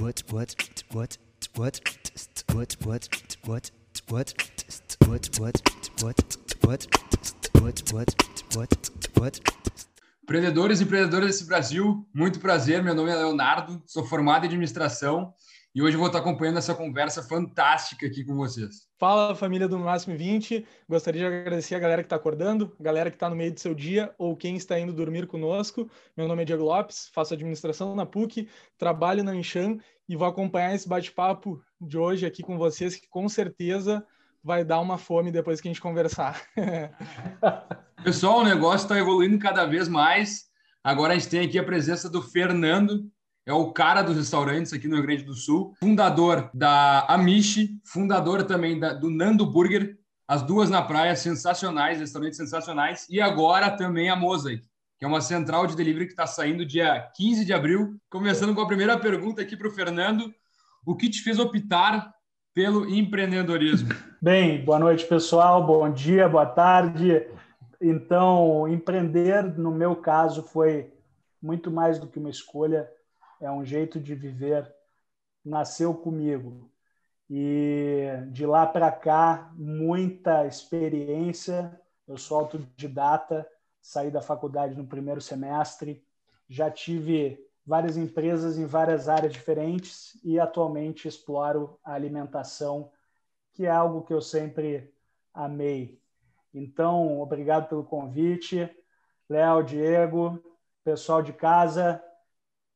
what what what what what what what what what what what what Empreendedores e empreendedoras desse Brasil, muito prazer. Meu nome é Leonardo, sou formado em administração e hoje eu vou estar acompanhando essa conversa fantástica aqui com vocês. Fala, família do Máximo 20. Gostaria de agradecer a galera que está acordando, a galera que está no meio do seu dia ou quem está indo dormir conosco. Meu nome é Diego Lopes, faço administração na PUC, trabalho na Enxan e vou acompanhar esse bate-papo de hoje aqui com vocês, que com certeza vai dar uma fome depois que a gente conversar. Pessoal, o negócio está evoluindo cada vez mais. Agora a gente tem aqui a presença do Fernando, é o cara dos restaurantes aqui no Rio Grande do Sul, fundador da Amishi, fundador também da, do Nando Burger, as duas na praia, sensacionais, restaurantes sensacionais, e agora também a Mosaic, que é uma central de delivery que está saindo dia 15 de abril. Começando com a primeira pergunta aqui para o Fernando: o que te fez optar pelo empreendedorismo? Bem, boa noite, pessoal, bom dia, boa tarde. Então, empreender, no meu caso, foi muito mais do que uma escolha, é um jeito de viver. Nasceu comigo. E de lá para cá, muita experiência. Eu sou autodidata, saí da faculdade no primeiro semestre, já tive várias empresas em várias áreas diferentes e atualmente exploro a alimentação, que é algo que eu sempre amei. Então, obrigado pelo convite. Léo, Diego, pessoal de casa,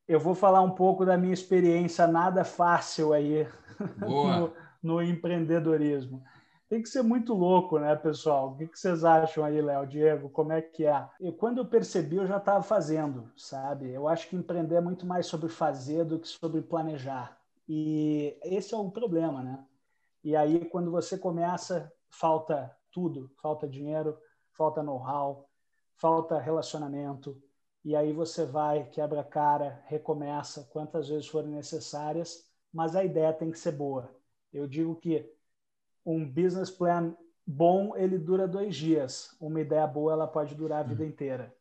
eu vou falar um pouco da minha experiência nada fácil aí no, no, empreendedorismo. Tem que ser muito louco, né, pessoal? O que vocês acham aí, Léo, Diego? Como é que é? E quando eu percebi, eu já estava fazendo, sabe? Eu acho que empreender é muito mais sobre fazer do que sobre planejar. E esse é o problema, né? E aí, quando você começa, falta tudo: falta dinheiro, falta know-how, falta relacionamento. E aí você vai, quebra a cara, recomeça quantas vezes forem necessárias, mas a ideia tem que ser boa. Eu digo que um business plan bom ele dura dois dias, uma ideia boa ela pode durar a vida uhum. inteira.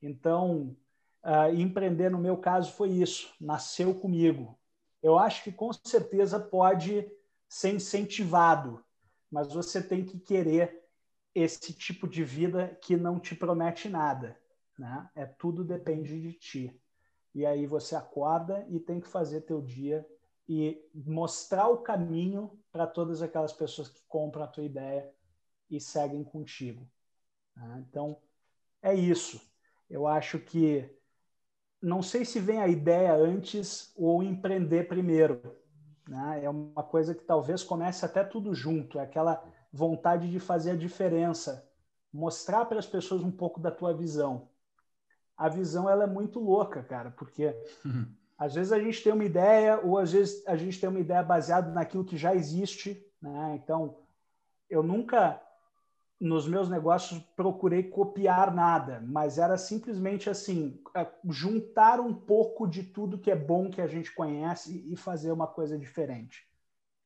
Então, uh, empreender no meu caso foi isso, nasceu comigo. Eu acho que com certeza pode ser incentivado, mas você tem que querer esse tipo de vida que não te promete nada, né? É tudo depende de ti. E aí você acorda e tem que fazer teu dia e mostrar o caminho para todas aquelas pessoas que compram a tua ideia e seguem contigo. Né? Então, é isso. Eu acho que não sei se vem a ideia antes ou empreender primeiro. Né? É uma coisa que talvez comece até tudo junto, é aquela vontade de fazer a diferença, mostrar para as pessoas um pouco da tua visão. A visão ela é muito louca, cara, porque uhum. às vezes a gente tem uma ideia ou às vezes a gente tem uma ideia baseada naquilo que já existe, né? Então, eu nunca nos meus negócios procurei copiar nada, mas era simplesmente assim, é, juntar um pouco de tudo que é bom que a gente conhece e fazer uma coisa diferente.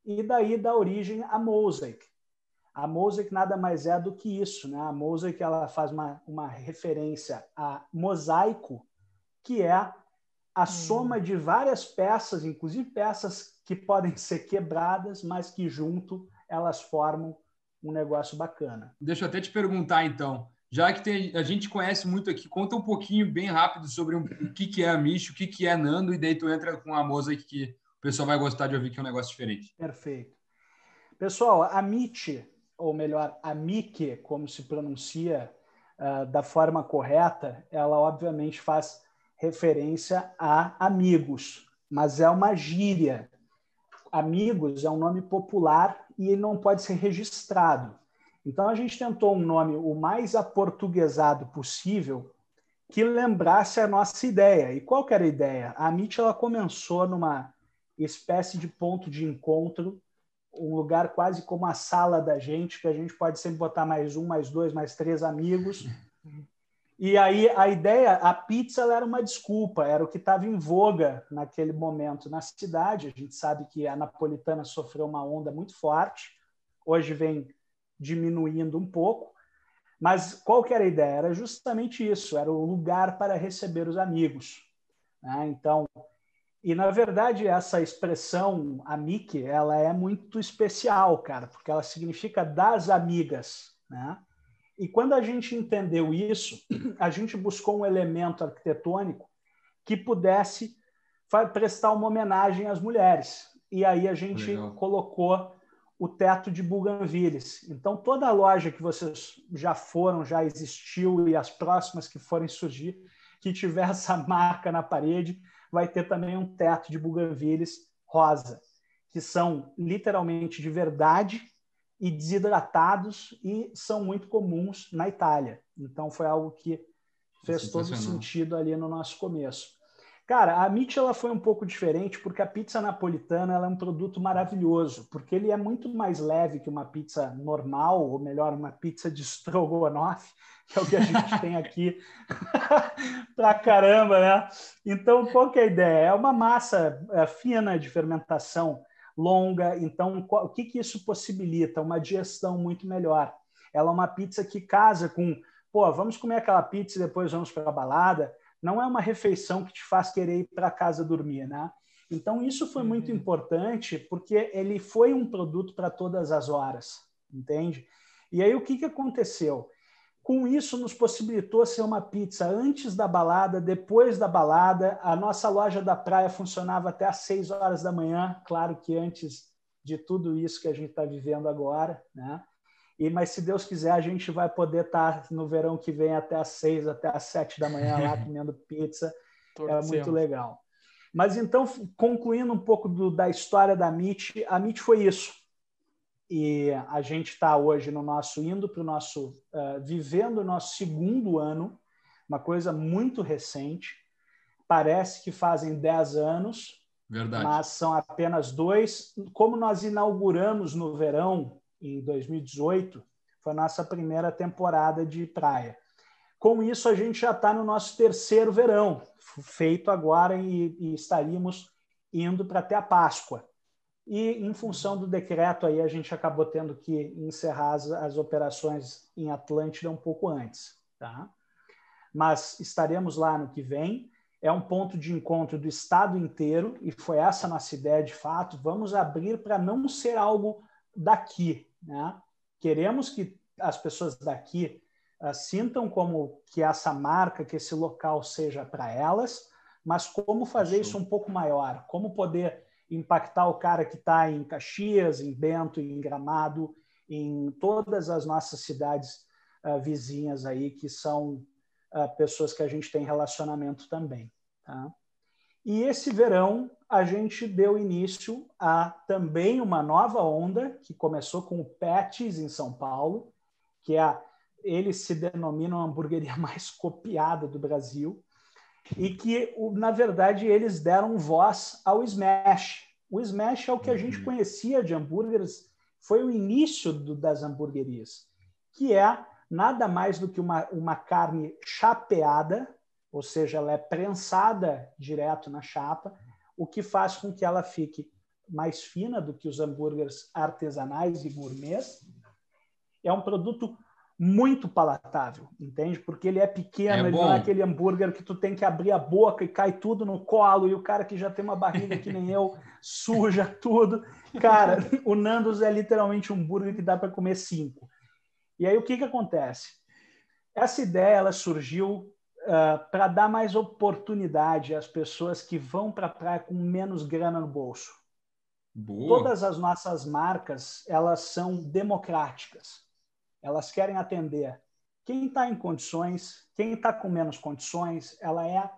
E daí dá origem a Mosaic. A Mosaic nada mais é do que isso, né? A Mosaic ela faz uma, uma referência a mosaico, que é a hum. soma de várias peças, inclusive peças que podem ser quebradas, mas que junto elas formam um negócio bacana. Deixa eu até te perguntar, então, já que tem, a gente conhece muito aqui, conta um pouquinho bem rápido sobre um, o que, que é a Micho, o que, que é Nando, e daí tu entra com a Mosaic que o pessoal vai gostar de ouvir que é um negócio diferente. Perfeito. Pessoal, a MIT, ou melhor, a como se pronuncia uh, da forma correta, ela obviamente faz referência a amigos, mas é uma gíria. Amigos é um nome popular e ele não pode ser registrado. Então a gente tentou um nome o mais aportuguesado possível que lembrasse a nossa ideia. E qual era a ideia? A MIT ela começou numa espécie de ponto de encontro, um lugar quase como a sala da gente, que a gente pode sempre botar mais um, mais dois, mais três amigos. E aí a ideia, a pizza era uma desculpa, era o que estava em voga naquele momento na cidade. A gente sabe que a napolitana sofreu uma onda muito forte, hoje vem diminuindo um pouco. Mas qual que era a ideia? Era justamente isso, era o lugar para receber os amigos. Né? Então, E, na verdade, essa expressão amique, ela é muito especial, cara, porque ela significa das amigas, né? E quando a gente entendeu isso, a gente buscou um elemento arquitetônico que pudesse prestar uma homenagem às mulheres. E aí a gente Legal. colocou o teto de Bougainvilles. Então, toda a loja que vocês já foram, já existiu, e as próximas que forem surgir, que tiver essa marca na parede, vai ter também um teto de Bougainvilles rosa, que são literalmente de verdade e desidratados e são muito comuns na Itália. Então, foi algo que fez todo sentido ali no nosso começo. Cara, a Mitch ela foi um pouco diferente porque a pizza napolitana é um produto maravilhoso, porque ele é muito mais leve que uma pizza normal, ou melhor, uma pizza de strogonoff, que é o que a gente tem aqui pra caramba, né? Então, qual que é a ideia? É uma massa é, fina de fermentação longa, então o que, que isso possibilita? Uma digestão muito melhor. Ela é uma pizza que casa com, pô, vamos comer aquela pizza e depois vamos para a balada, não é uma refeição que te faz querer ir para casa dormir, né? Então isso foi muito uhum. importante porque ele foi um produto para todas as horas, entende? E aí o que, que aconteceu? Com isso nos possibilitou ser uma pizza antes da balada, depois da balada. A nossa loja da praia funcionava até às 6 horas da manhã, claro que antes de tudo isso que a gente está vivendo agora, né? E, mas se Deus quiser, a gente vai poder estar no verão que vem até às seis, até às sete da manhã lá comendo pizza. é muito legal. Mas então, concluindo um pouco do, da história da MIT, a MIT foi isso. E a gente está hoje no nosso, indo para o nosso, uh, vivendo o nosso segundo ano, uma coisa muito recente. Parece que fazem dez anos, Verdade. mas são apenas dois. Como nós inauguramos no verão em 2018, foi a nossa primeira temporada de praia. Com isso, a gente já está no nosso terceiro verão, feito agora e, e estaríamos indo para até a Páscoa. E, em função do decreto, aí a gente acabou tendo que encerrar as, as operações em Atlântida um pouco antes. Tá? Mas estaremos lá no que vem. É um ponto de encontro do estado inteiro, e foi essa nossa ideia de fato. Vamos abrir para não ser algo daqui, né? Queremos que as pessoas daqui uh, sintam como que essa marca, que esse local seja para elas, mas como fazer isso um pouco maior, como poder impactar o cara que está em Caxias, em Bento, em Gramado, em todas as nossas cidades uh, vizinhas aí, que são uh, pessoas que a gente tem relacionamento também. Tá? E esse verão a gente deu início a também uma nova onda que começou com o Pets em São Paulo, que é a, eles se denominam a hamburgueria mais copiada do Brasil e que na verdade eles deram voz ao Smash. O Smash é o que a gente uhum. conhecia de hambúrgueres, foi o início do, das hamburguerias, que é nada mais do que uma, uma carne chapeada ou seja, ela é prensada direto na chapa, o que faz com que ela fique mais fina do que os hambúrgueres artesanais e gourmets. É um produto muito palatável, entende? Porque ele é pequeno, é ele não é aquele hambúrguer que tu tem que abrir a boca e cai tudo no colo, e o cara que já tem uma barriga que nem eu suja tudo. Cara, o Nandos é literalmente um hambúrguer que dá para comer cinco. E aí o que, que acontece? Essa ideia ela surgiu uh, ah, para dar mais oportunidade às pessoas que vão para a praia com menos grana no bolso. Boa. Todas as nossas marcas elas são democráticas. Elas querem atender quem está em condições, quem está com menos condições. Ela é.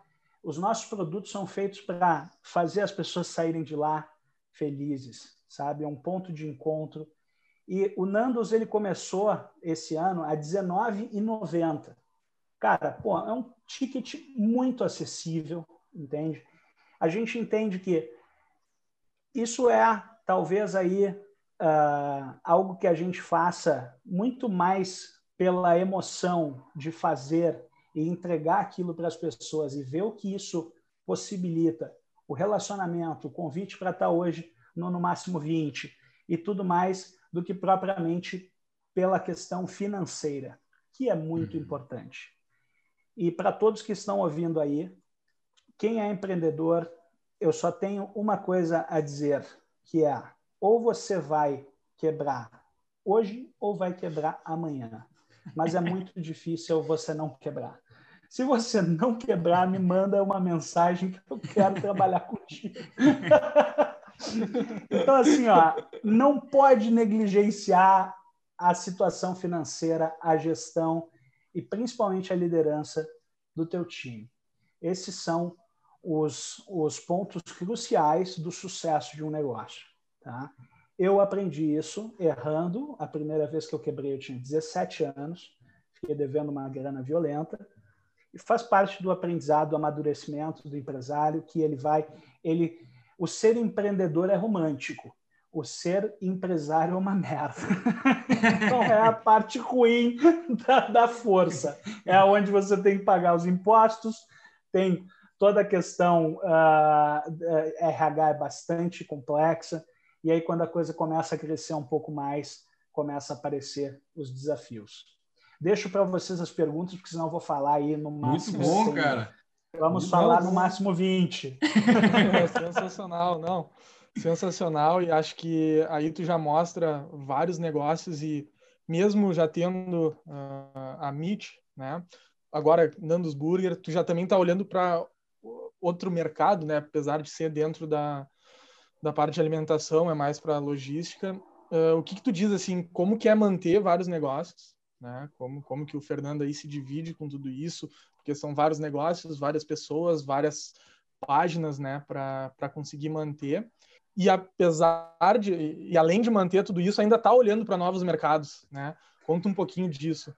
Os nossos produtos são feitos para fazer as pessoas saírem de lá felizes, sabe? É um ponto de encontro. E o Nandos ele começou esse ano a R$19,90. Cara, pô, é um ticket muito acessível, entende? A gente entende que isso é talvez aí uh, algo que a gente faça muito mais pela emoção de fazer e entregar aquilo para as pessoas e ver o que isso possibilita, o relacionamento, o convite para estar hoje no, no máximo 20 e tudo mais, do que propriamente pela questão financeira, que é muito uhum. importante. E para todos que estão ouvindo aí, quem é empreendedor eu só tenho uma coisa a dizer, que é ou você vai quebrar hoje ou vai quebrar amanhã. Mas é muito difícil você não quebrar. Se você não quebrar, me manda uma mensagem que eu quero trabalhar contigo. então, assim, ó, não pode negligenciar a situação financeira, a gestão e principalmente a liderança do teu time. Esses são os, os pontos cruciais do sucesso de um negócio. Tá? Eu aprendi isso errando. A primeira vez que eu quebrei, eu tinha 17 anos, fiquei devendo uma grana violenta. E faz parte do aprendizado, do amadurecimento do empresário, que ele vai. ele O ser empreendedor é romântico, o ser empresário é uma merda. então é a parte ruim da, da força. É onde você tem que pagar os impostos, tem toda a questão uh, ah, RH é bastante complexa, e aí quando a coisa começa a crescer um pouco mais, começa a aparecer os desafios. Deixo para vocês as perguntas, porque senão eu vou falar aí no máximo. Muito bom, 100. cara. Vamos Muito falar bom. no máximo 20. É sensacional, não. Sensacional, e acho que aí tu já mostra vários negócios e mesmo já tendo uh, a Meet, né? Agora, Nandos Burger, tu já também está olhando para outro mercado, né? Apesar de ser dentro da, da parte de alimentação, é mais para logística. Uh, o que, que tu diz assim? Como que é manter vários negócios? Né? Como como que o Fernando aí se divide com tudo isso? Porque são vários negócios, várias pessoas, várias páginas, né? Para conseguir manter e apesar de e além de manter tudo isso ainda está olhando para novos mercados né? Conta um pouquinho disso.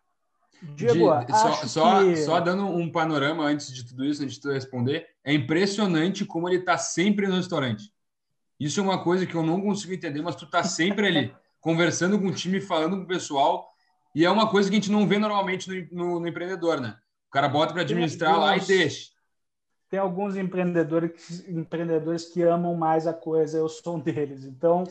Diego, de, só, só, que... só, dando um panorama antes de tudo isso antes de tu responder é impressionante como ele está sempre no restaurante. Isso é uma coisa que eu não consigo entender mas tu está sempre ali conversando com o time falando com o pessoal e é uma coisa que a gente não vê normalmente no, no, no empreendedor né? O cara bota para administrar lá e deixa tem alguns empreendedores, empreendedores que amam mais a coisa, eu sou um deles. Então,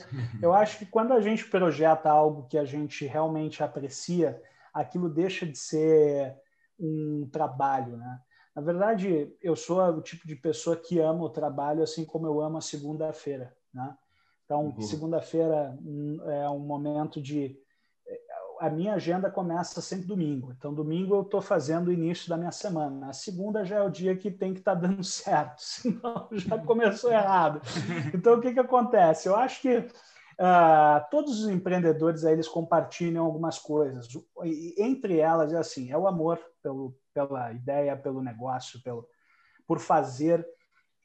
eu acho que quando a gente projeta algo que a gente realmente aprecia, aquilo deixa de ser um trabalho, né? Na verdade, eu sou o tipo de pessoa que ama o trabalho assim como eu amo a segunda-feira, né? Então, uhum. segunda-feira hum, é um momento de a minha agenda começa sempre domingo. Então, domingo eu estou fazendo o início da minha semana. A segunda já é o dia que tem que estar tá dando certo, senão já começou errado. Então, o que, que acontece? Eu acho que uh, todos os empreendedores aí, eles compartilham algumas coisas. E, entre elas, é assim, é o amor pelo, pela ideia, pelo negócio, pelo, por fazer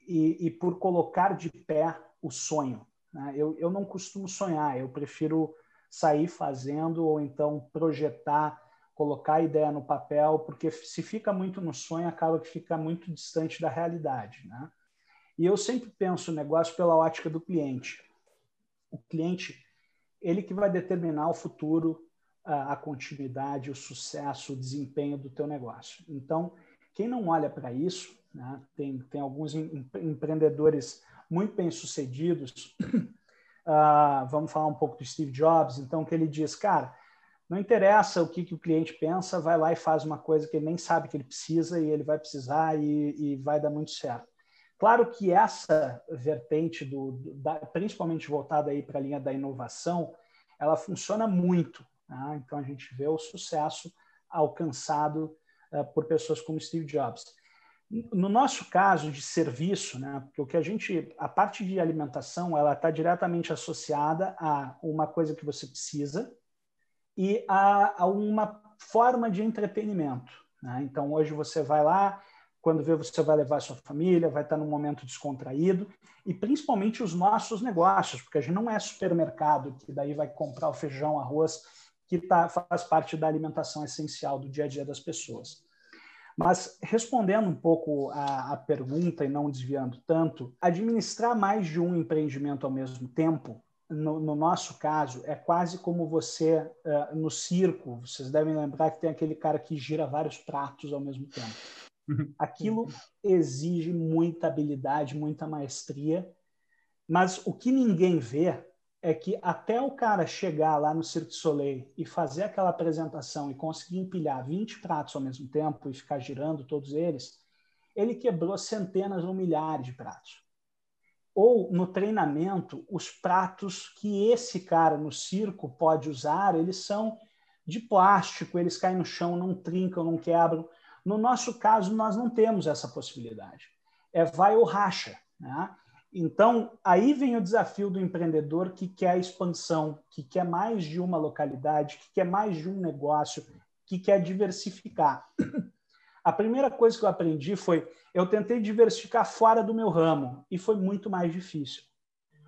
e, e por colocar de pé o sonho. Né? Eu, eu não costumo sonhar, eu prefiro sair fazendo ou então projetar, colocar a ideia no papel, porque se fica muito no sonho, acaba que fica muito distante da realidade. Né? E eu sempre penso o negócio pela ótica do cliente. O cliente, ele que vai determinar o futuro, a, continuidade, o sucesso, o desempenho do teu negócio. Então, quem não olha para isso, né? tem, tem alguns empreendedores muito bem-sucedidos Uh, vamos falar um pouco do Steve Jobs, então, que ele diz, cara, não interessa o que, que o cliente pensa, vai lá e faz uma coisa que ele nem sabe que ele precisa e ele vai precisar e, e vai dar muito certo. Claro que essa vertente, do, da, principalmente voltada aí para a linha da inovação, ela funciona muito. Né? Então, a gente vê o sucesso alcançado uh, por pessoas como Steve Jobs. No nosso caso de serviço, né, porque o que a gente, a parte de alimentação, ela está diretamente associada a uma coisa que você precisa e a, a uma forma de entretenimento. Né? Então, hoje você vai lá, quando vê, você vai levar a sua família, vai estar num momento descontraído, e principalmente os nossos negócios, porque a gente não é supermercado, que daí vai comprar o feijão, arroz, que tá, faz parte da alimentação essencial do dia a dia das pessoas. Mas respondendo um pouco a, a, pergunta e não desviando tanto, administrar mais de um empreendimento ao mesmo tempo, no, no nosso caso, é quase como você uh, no circo. Vocês devem lembrar que tem aquele cara que gira vários pratos ao mesmo tempo. Aquilo exige muita habilidade, muita maestria, mas o que ninguém vê é que até o cara chegar lá no Cirque du Soleil e fazer aquela apresentação e conseguir empilhar 20 pratos ao mesmo tempo e ficar girando todos eles, ele quebrou centenas ou milhares de pratos. ou no treinamento, os pratos que esse cara no circo pode usar, eles são de plástico, eles caem no chão, não trincam, não quebram. No nosso caso, nós não temos essa possibilidade. É vai ou racha. Né? Então, aí vem o desafio do empreendedor que quer expansão, que quer mais de uma localidade, que quer mais de um negócio, que quer diversificar. A primeira coisa que eu aprendi foi eu tentei diversificar fora do meu ramo e foi muito mais difícil.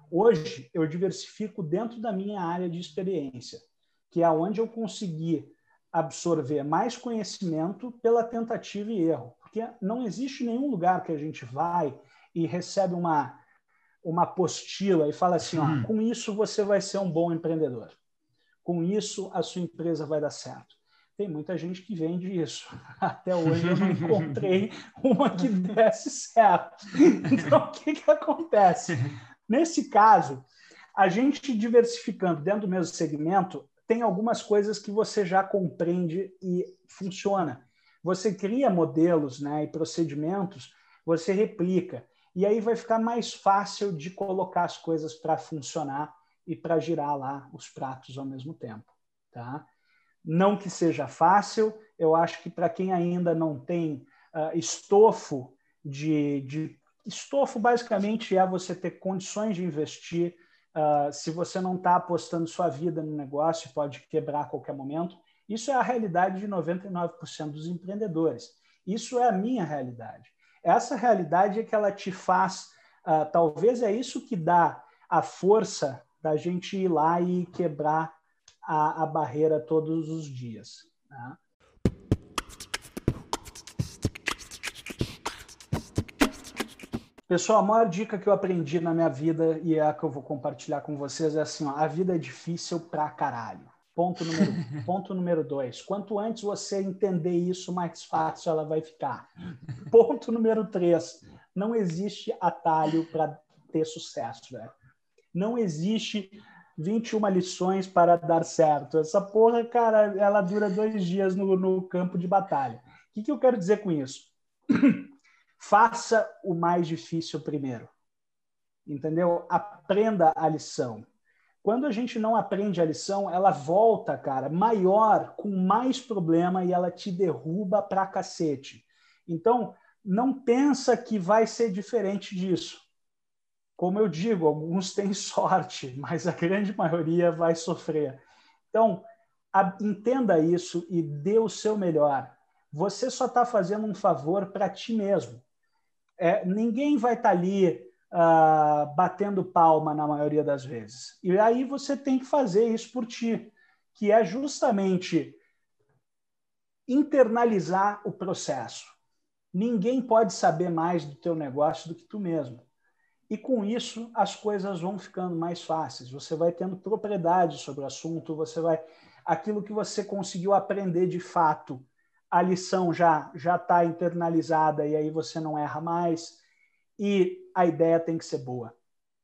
Hoje eu diversifico dentro da minha área de experiência, que é onde eu consegui absorver mais conhecimento pela tentativa e erro, porque não existe nenhum lugar que a gente vai e recebe uma uma apostila e fala assim, ó, hum. com isso você vai ser um bom empreendedor. Com isso a sua empresa vai dar certo tem muita gente que vende isso. Até hoje eu não encontrei uma que desse certo. Então, o que, que acontece? Nesse caso, a gente diversificando dentro do mesmo segmento, tem algumas coisas que você já compreende e funciona. Você cria modelos né, e procedimentos, você replica. E aí vai ficar mais fácil de colocar as coisas para funcionar e para girar lá os pratos ao mesmo tempo. Tá? Não que seja fácil, eu acho que para quem ainda não tem uh, estofo de, de, Estofo basicamente é você ter condições de investir. Uh, se você não está apostando sua vida no negócio, pode quebrar a qualquer momento. Isso é a realidade de 99% dos empreendedores. Isso é a minha realidade. Essa realidade é que ela te faz, uh, talvez é isso que dá a força da gente ir lá e quebrar a, a barreira todos os dias. Né? Pessoal, a maior dica que eu aprendi na minha vida e é a que eu vou compartilhar com vocês é assim: ó, a vida é difícil pra caralho. Ponto número, ponto número dois. Quanto antes você entender isso, mais fácil ela vai ficar. Ponto número três. Não existe atalho para ter sucesso, velho. Não existe 21 lições para dar certo. Essa porra, cara, ela dura dois dias no, no campo de batalha. O que, que eu quero dizer com isso? Faça o mais difícil primeiro. Entendeu? Aprenda a lição. Quando a gente não aprende a lição, ela volta, cara, maior, com mais problema e ela te derruba pra cacete. Então, não pensa que vai ser diferente disso. Como eu digo, alguns têm sorte, mas a grande maioria vai sofrer. Então, a, entenda isso e dê o seu melhor. Você só está fazendo um favor para ti mesmo. É, ninguém vai estar tá ali uh, batendo palma na maioria das vezes. E aí você tem que fazer isso por ti, que é justamente internalizar o processo. Ninguém pode saber mais do teu negócio do que tu mesmo. E com isso as coisas vão ficando mais fáceis. Você vai tendo propriedade sobre o assunto, você vai aquilo que você conseguiu aprender de fato, a lição já já está internalizada e aí você não erra mais. E a ideia tem que ser boa,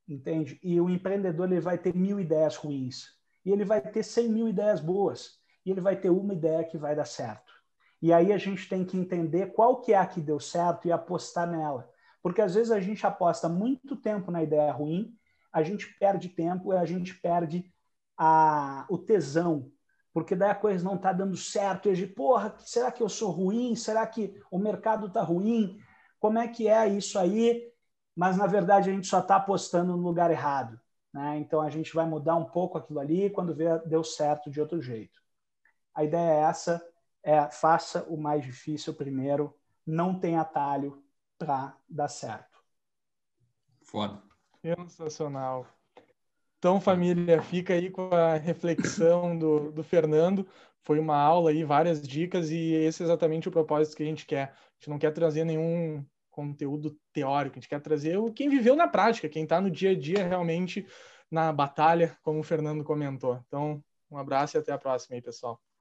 entende? E o empreendedor ele vai ter mil ideias ruins e ele vai ter cem mil ideias boas e ele vai ter uma ideia que vai dar certo. E aí a gente tem que entender qual que é a que deu certo e apostar nela porque às vezes a gente aposta muito tempo na ideia ruim, a gente perde tempo e a gente perde a, o tesão, porque daí a coisa não está dando certo. E a gente, porra, será que eu sou ruim? Será que o mercado está ruim? Como é que é isso aí? Mas na verdade a gente só está apostando no lugar errado. Né? Então a gente vai mudar um pouco aquilo ali quando vê deu certo de outro jeito. A ideia é essa: é faça o mais difícil primeiro, não tem atalho, para dar certo. Foda. Sensacional. Então, família, fica aí com a reflexão do, do Fernando. Foi uma aula aí, várias dicas, e esse é exatamente o propósito que a gente quer. A gente não quer trazer nenhum conteúdo teórico, a gente quer trazer o quem viveu na prática, quem está no dia a dia realmente na batalha, como o Fernando comentou. Então, um abraço e até a próxima aí, pessoal.